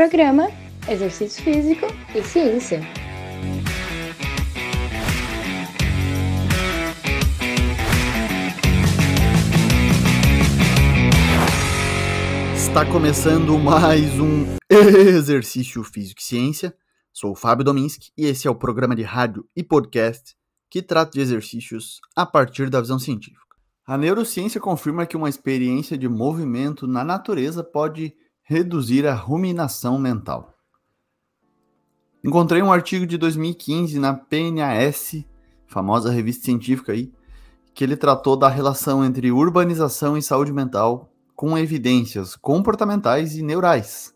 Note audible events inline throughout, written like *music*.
Programa Exercício Físico e Ciência. Está começando mais um *laughs* Exercício Físico e Ciência. Sou o Fábio Dominski e esse é o programa de rádio e podcast que trata de exercícios a partir da visão científica. A neurociência confirma que uma experiência de movimento na natureza pode reduzir a ruminação mental. Encontrei um artigo de 2015 na PNAS, famosa revista científica aí, que ele tratou da relação entre urbanização e saúde mental com evidências comportamentais e neurais.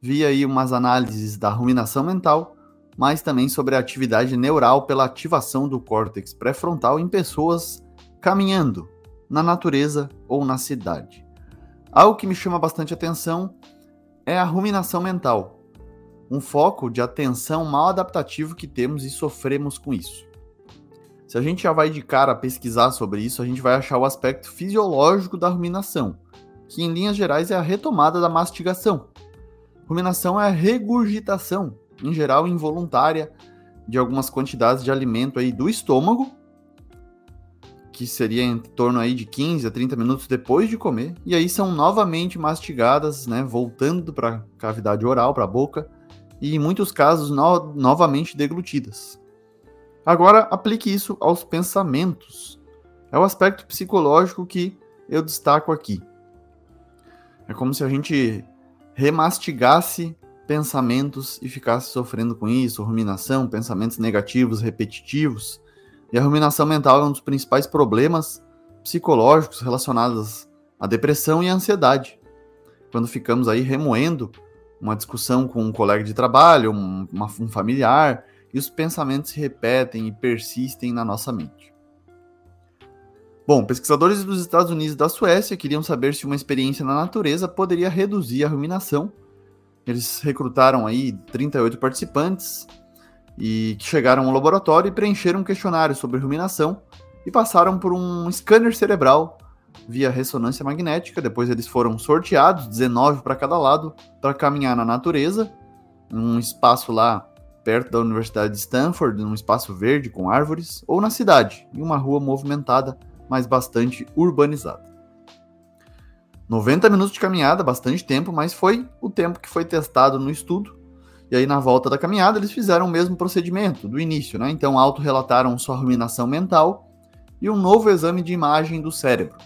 Vi aí umas análises da ruminação mental, mas também sobre a atividade neural pela ativação do córtex pré-frontal em pessoas caminhando na natureza ou na cidade. Algo que me chama bastante atenção é a ruminação mental, um foco de atenção mal adaptativo que temos e sofremos com isso. Se a gente já vai de cara pesquisar sobre isso, a gente vai achar o aspecto fisiológico da ruminação, que em linhas gerais é a retomada da mastigação. Ruminação é a regurgitação, em geral involuntária, de algumas quantidades de alimento aí do estômago, que seria em torno aí de 15 a 30 minutos depois de comer, e aí são novamente mastigadas, né, voltando para a cavidade oral, para a boca, e em muitos casos no novamente deglutidas. Agora aplique isso aos pensamentos. É o aspecto psicológico que eu destaco aqui. É como se a gente remastigasse pensamentos e ficasse sofrendo com isso, ruminação, pensamentos negativos, repetitivos. E a ruminação mental é um dos principais problemas psicológicos relacionados à depressão e à ansiedade. Quando ficamos aí remoendo uma discussão com um colega de trabalho, um, uma, um familiar, e os pensamentos se repetem e persistem na nossa mente. Bom, pesquisadores dos Estados Unidos e da Suécia queriam saber se uma experiência na natureza poderia reduzir a ruminação. Eles recrutaram aí 38 participantes e que chegaram ao laboratório e preencheram um questionário sobre ruminação e passaram por um scanner cerebral via ressonância magnética. Depois eles foram sorteados, 19 para cada lado, para caminhar na natureza, num espaço lá perto da Universidade de Stanford, num espaço verde com árvores, ou na cidade, em uma rua movimentada mas bastante urbanizada. 90 minutos de caminhada, bastante tempo, mas foi o tempo que foi testado no estudo. E aí, na volta da caminhada, eles fizeram o mesmo procedimento do início, né? Então, autorrelataram sua ruminação mental e um novo exame de imagem do cérebro.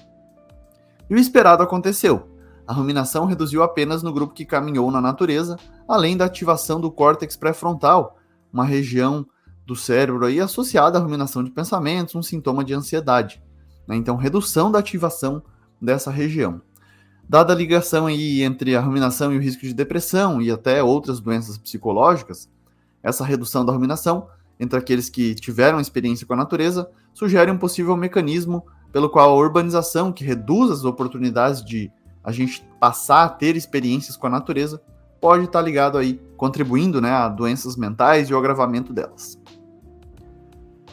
E o esperado aconteceu. A ruminação reduziu apenas no grupo que caminhou na natureza, além da ativação do córtex pré-frontal, uma região do cérebro aí associada à ruminação de pensamentos, um sintoma de ansiedade. Né? Então, redução da ativação dessa região. Dada a ligação aí entre a ruminação e o risco de depressão e até outras doenças psicológicas, essa redução da ruminação entre aqueles que tiveram experiência com a natureza sugere um possível mecanismo pelo qual a urbanização, que reduz as oportunidades de a gente passar a ter experiências com a natureza, pode estar ligado aí, contribuindo né, a doenças mentais e o agravamento delas.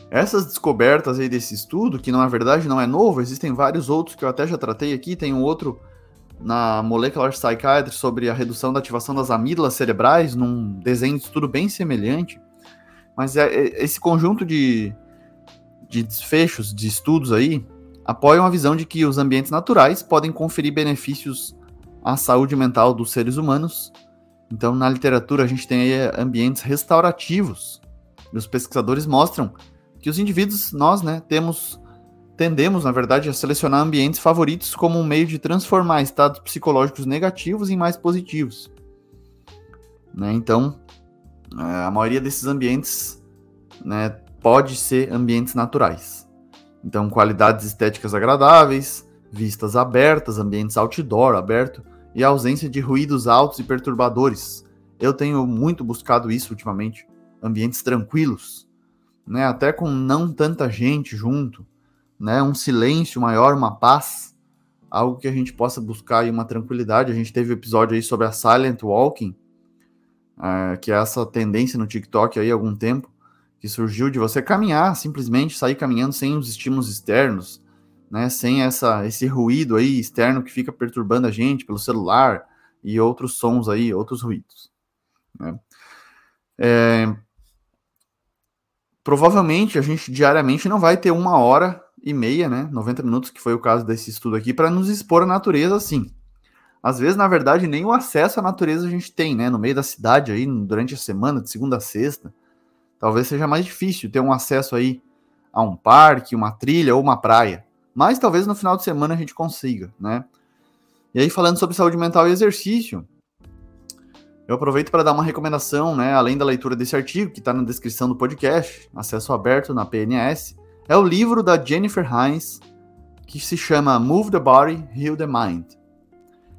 Essas descobertas aí desse estudo, que na verdade não é novo, existem vários outros que eu até já tratei aqui, tem um outro na Molecular Psychiatry sobre a redução da ativação das amígdalas cerebrais, num desenho de estudo bem semelhante. Mas é, é, esse conjunto de, de desfechos, de estudos aí, apoiam a visão de que os ambientes naturais podem conferir benefícios à saúde mental dos seres humanos. Então, na literatura, a gente tem aí ambientes restaurativos. E os pesquisadores mostram que os indivíduos, nós, né, temos tendemos, na verdade, a selecionar ambientes favoritos como um meio de transformar estados psicológicos negativos em mais positivos. Né? Então, é, a maioria desses ambientes né, pode ser ambientes naturais. Então, qualidades estéticas agradáveis, vistas abertas, ambientes outdoor aberto e ausência de ruídos altos e perturbadores. Eu tenho muito buscado isso ultimamente. Ambientes tranquilos, né? Até com não tanta gente junto, né? Um silêncio maior, uma paz, algo que a gente possa buscar aí uma tranquilidade. A gente teve um episódio aí sobre a silent walking, é, que é essa tendência no TikTok aí há algum tempo, que surgiu de você caminhar, simplesmente sair caminhando sem os estímulos externos, né? Sem essa esse ruído aí externo que fica perturbando a gente pelo celular e outros sons aí, outros ruídos. Né? É, provavelmente a gente diariamente não vai ter uma hora e meia, né, 90 minutos, que foi o caso desse estudo aqui, para nos expor à natureza assim. Às vezes, na verdade, nem o acesso à natureza a gente tem, né, no meio da cidade aí, durante a semana, de segunda a sexta. Talvez seja mais difícil ter um acesso aí a um parque, uma trilha ou uma praia. Mas talvez no final de semana a gente consiga, né? E aí, falando sobre saúde mental e exercício, eu aproveito para dar uma recomendação, né? Além da leitura desse artigo, que está na descrição do podcast, acesso aberto na PNS, é o livro da Jennifer Hines, que se chama Move the Body, Heal the Mind.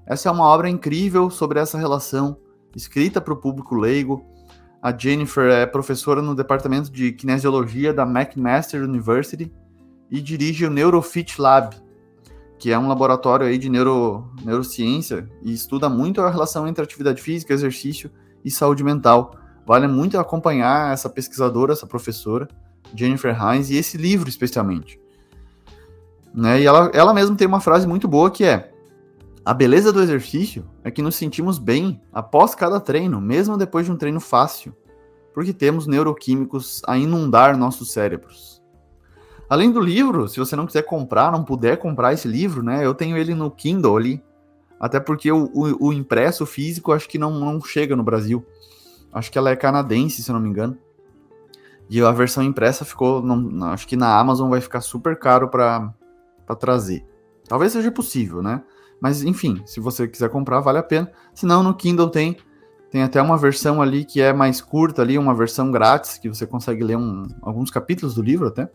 Essa é uma obra incrível sobre essa relação, escrita para o público leigo. A Jennifer é professora no departamento de kinesiologia da McMaster University e dirige o Neurofit Lab, que é um laboratório aí de neuro, neurociência e estuda muito a relação entre atividade física, exercício e saúde mental. Vale muito acompanhar essa pesquisadora, essa professora. Jennifer Hines, e esse livro especialmente. Né? E ela, ela mesma tem uma frase muito boa que é: A beleza do exercício é que nos sentimos bem após cada treino, mesmo depois de um treino fácil, porque temos neuroquímicos a inundar nossos cérebros. Além do livro, se você não quiser comprar, não puder comprar esse livro, né? Eu tenho ele no Kindle ali. Até porque o, o, o impresso físico acho que não, não chega no Brasil. Acho que ela é canadense, se eu não me engano. E a versão impressa ficou, não, acho que na Amazon vai ficar super caro para trazer. Talvez seja possível, né? Mas enfim, se você quiser comprar, vale a pena. Se não, no Kindle tem tem até uma versão ali que é mais curta ali, uma versão grátis que você consegue ler um, alguns capítulos do livro até.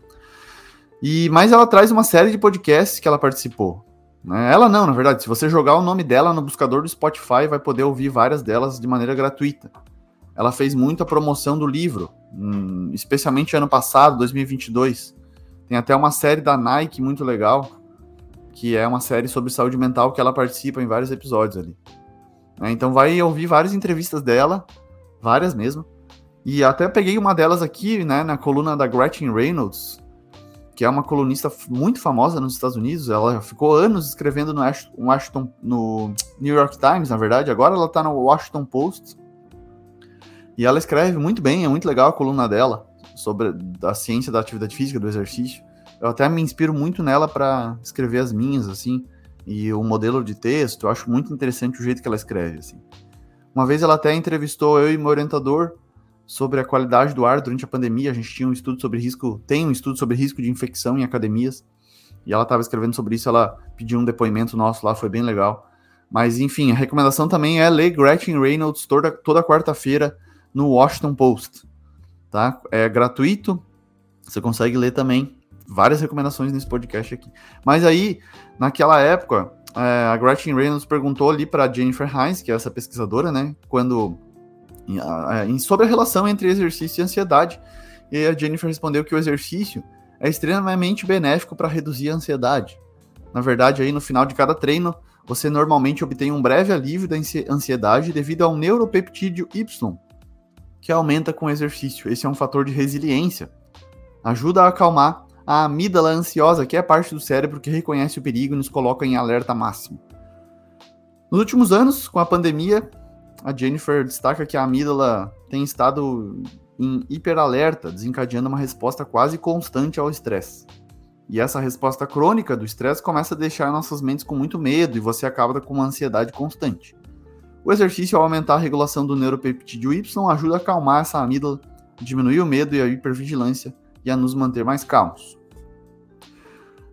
E mas ela traz uma série de podcasts que ela participou. Né? Ela não, na verdade, se você jogar o nome dela no buscador do Spotify, vai poder ouvir várias delas de maneira gratuita ela fez muita promoção do livro, hum, especialmente ano passado, 2022. Tem até uma série da Nike muito legal, que é uma série sobre saúde mental que ela participa em vários episódios ali. É, então vai ouvir várias entrevistas dela, várias mesmo. E até peguei uma delas aqui, né, na coluna da Gretchen Reynolds, que é uma colunista muito famosa nos Estados Unidos. Ela ficou anos escrevendo no Washington, no New York Times, na verdade. Agora ela está no Washington Post. E ela escreve muito bem, é muito legal a coluna dela sobre a ciência da atividade física, do exercício. Eu até me inspiro muito nela para escrever as minhas, assim, e o modelo de texto, eu acho muito interessante o jeito que ela escreve, assim. Uma vez ela até entrevistou eu e meu orientador sobre a qualidade do ar durante a pandemia. A gente tinha um estudo sobre risco, tem um estudo sobre risco de infecção em academias, e ela estava escrevendo sobre isso, ela pediu um depoimento nosso lá, foi bem legal. Mas enfim, a recomendação também é ler Gretchen Reynolds toda, toda quarta-feira no Washington Post, tá? É gratuito, você consegue ler também várias recomendações nesse podcast aqui. Mas aí, naquela época, é, a Gretchen Reynolds perguntou ali para Jennifer Hines, que é essa pesquisadora, né, quando sobre a relação entre exercício e ansiedade, e a Jennifer respondeu que o exercício é extremamente benéfico para reduzir a ansiedade. Na verdade, aí no final de cada treino, você normalmente obtém um breve alívio da ansiedade devido ao neuropeptídeo Y, que aumenta com o exercício. Esse é um fator de resiliência. Ajuda a acalmar a amígdala ansiosa, que é a parte do cérebro que reconhece o perigo e nos coloca em alerta máximo. Nos últimos anos, com a pandemia, a Jennifer destaca que a amígdala tem estado em hiperalerta, desencadeando uma resposta quase constante ao estresse. E essa resposta crônica do estresse começa a deixar nossas mentes com muito medo e você acaba com uma ansiedade constante. O exercício, ao aumentar a regulação do neuropeptídeo Y, ajuda a acalmar essa amígdala, diminuir o medo e a hipervigilância e a nos manter mais calmos.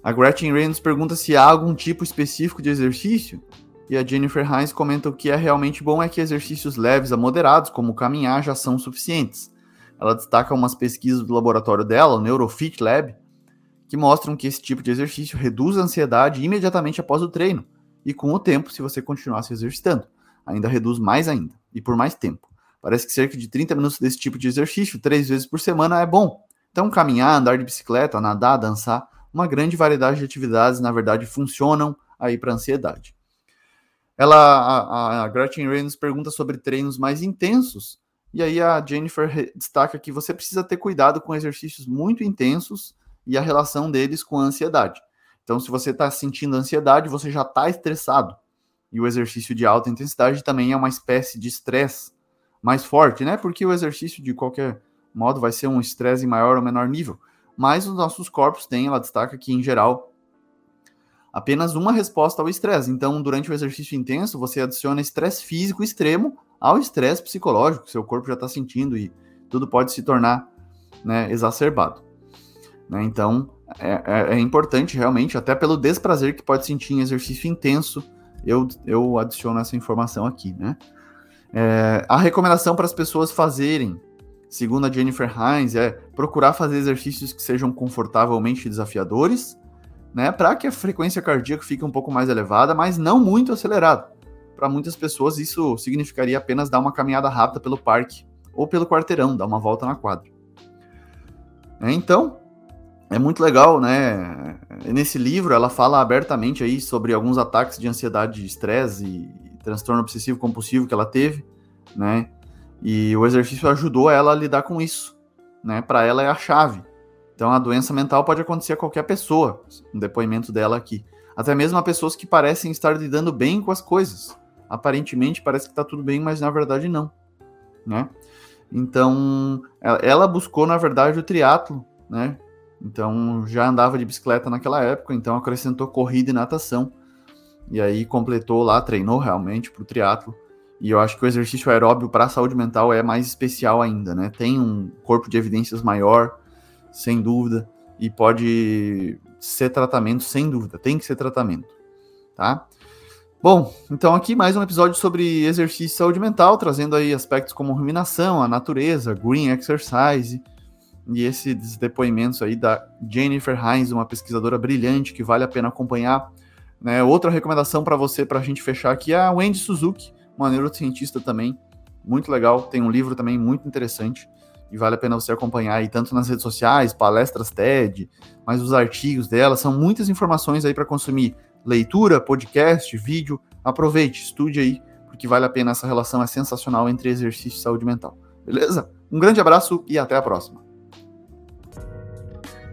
A Gretchen Reynolds pergunta se há algum tipo específico de exercício, e a Jennifer Hines comenta que é realmente bom é que exercícios leves a moderados, como caminhar, já são suficientes. Ela destaca umas pesquisas do laboratório dela, o Neurofit Lab, que mostram que esse tipo de exercício reduz a ansiedade imediatamente após o treino, e com o tempo, se você continuar se exercitando ainda reduz mais ainda, e por mais tempo. Parece que cerca de 30 minutos desse tipo de exercício, três vezes por semana, é bom. Então, caminhar, andar de bicicleta, nadar, dançar, uma grande variedade de atividades, na verdade, funcionam aí para ansiedade. Ela, a, a Gretchen Reynolds pergunta sobre treinos mais intensos, e aí a Jennifer destaca que você precisa ter cuidado com exercícios muito intensos e a relação deles com a ansiedade. Então, se você está sentindo ansiedade, você já está estressado. E o exercício de alta intensidade também é uma espécie de estresse, mais forte, né? Porque o exercício, de qualquer modo, vai ser um estresse em maior ou menor nível. Mas os nossos corpos têm, ela destaca que, em geral, apenas uma resposta ao estresse. Então, durante o exercício intenso, você adiciona estresse físico extremo ao estresse psicológico que seu corpo já está sentindo e tudo pode se tornar né, exacerbado. Né? Então, é, é, é, importante realmente, até pelo desprazer que pode sentir em exercício intenso, eu, eu adiciono essa informação aqui. Né? É, a recomendação para as pessoas fazerem, segundo a Jennifer Hines, é procurar fazer exercícios que sejam confortavelmente desafiadores, né, para que a frequência cardíaca fique um pouco mais elevada, mas não muito acelerada. Para muitas pessoas, isso significaria apenas dar uma caminhada rápida pelo parque ou pelo quarteirão, dar uma volta na quadra. É, então, é muito legal, né? Nesse livro, ela fala abertamente aí sobre alguns ataques de ansiedade, estresse e transtorno obsessivo compulsivo que ela teve, né? E o exercício ajudou ela a lidar com isso, né? Para ela é a chave. Então, a doença mental pode acontecer a qualquer pessoa, no depoimento dela aqui. Até mesmo a pessoas que parecem estar lidando bem com as coisas aparentemente parece que está tudo bem, mas na verdade não, né? Então, ela buscou na verdade o triatlo, né? Então, já andava de bicicleta naquela época, então acrescentou corrida e natação. E aí completou lá, treinou realmente para o triatlo. E eu acho que o exercício aeróbio para a saúde mental é mais especial ainda, né? Tem um corpo de evidências maior, sem dúvida, e pode ser tratamento, sem dúvida, tem que ser tratamento, tá? Bom, então aqui mais um episódio sobre exercício e saúde mental, trazendo aí aspectos como ruminação, a natureza, green exercise e esses depoimentos aí da Jennifer Hines, uma pesquisadora brilhante que vale a pena acompanhar. Né? Outra recomendação para você, para a gente fechar aqui, é a Wendy Suzuki, uma neurocientista também, muito legal, tem um livro também muito interessante e vale a pena você acompanhar aí, tanto nas redes sociais, palestras TED, mas os artigos dela, são muitas informações aí para consumir leitura, podcast, vídeo, aproveite, estude aí, porque vale a pena essa relação é sensacional entre exercício e saúde mental. Beleza? Um grande abraço e até a próxima.